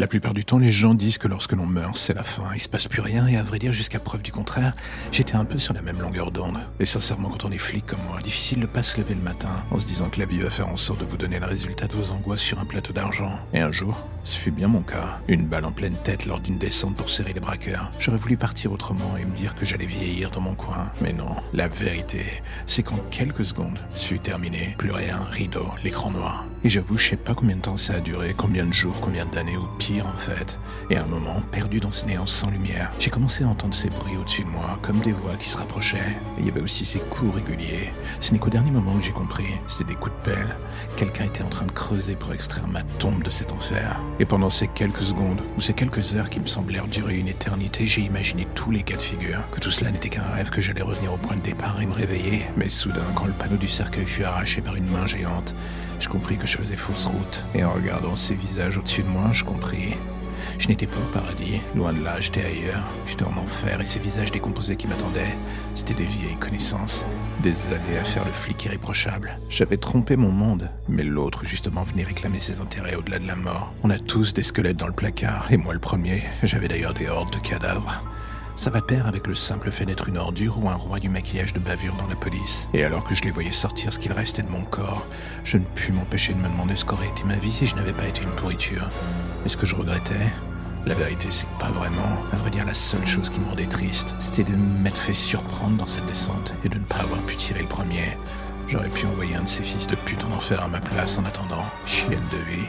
La plupart du temps, les gens disent que lorsque l'on meurt, c'est la fin, il se passe plus rien, et à vrai dire, jusqu'à preuve du contraire, j'étais un peu sur la même longueur d'onde. Et sincèrement, quand on est flic comme moi, difficile de pas se lever le matin en se disant que la vie va faire en sorte de vous donner le résultat de vos angoisses sur un plateau d'argent. Et un jour, ce fut bien mon cas. Une balle en pleine tête lors d'une descente pour serrer les braqueurs. J'aurais voulu partir autrement et me dire que j'allais vieillir dans mon coin. Mais non, la vérité, c'est qu'en quelques secondes, suis terminé. Plus rien, rideau, l'écran noir. Et j'avoue, je sais pas combien de temps ça a duré, combien de jours, combien d'années, ou pire en fait. Et à un moment, perdu dans ce néant sans lumière, j'ai commencé à entendre ces bruits au-dessus de moi, comme des voix qui se rapprochaient. Il y avait aussi ces coups réguliers. Ce n'est qu'au dernier moment que j'ai compris, c'était des coups de pelle. Quelqu'un était en train de creuser pour extraire ma tombe de cet enfer. Et pendant ces quelques secondes, ou ces quelques heures qui me semblèrent durer une éternité, j'ai imaginé tous les cas de figure, que tout cela n'était qu'un rêve, que j'allais revenir au point de départ et me réveiller. Mais soudain, quand le panneau du cercueil fut arraché par une main géante, je compris que je faisais fausse route. Et en regardant ces visages au-dessus de moi, je compris. Je n'étais pas au paradis, loin de là, j'étais ailleurs. J'étais en enfer et ces visages décomposés qui m'attendaient, c'était des vieilles connaissances. Des années à faire le flic irréprochable. J'avais trompé mon monde, mais l'autre justement venait réclamer ses intérêts au-delà de la mort. On a tous des squelettes dans le placard, et moi le premier. J'avais d'ailleurs des hordes de cadavres. Ça va pair avec le simple fait d'être une ordure ou un roi du maquillage de bavure dans la police. Et alors que je les voyais sortir ce qu'il restait de mon corps, je ne pus m'empêcher de me demander ce qu'aurait été ma vie si je n'avais pas été une pourriture. Et ce que je regrettais la vérité, c'est que pas vraiment. À vrai dire, la seule chose qui me rendait triste, c'était de m'être fait surprendre dans cette descente et de ne pas avoir pu tirer le premier. J'aurais pu envoyer un de ces fils de pute en enfer à ma place en attendant. Chienne de vie.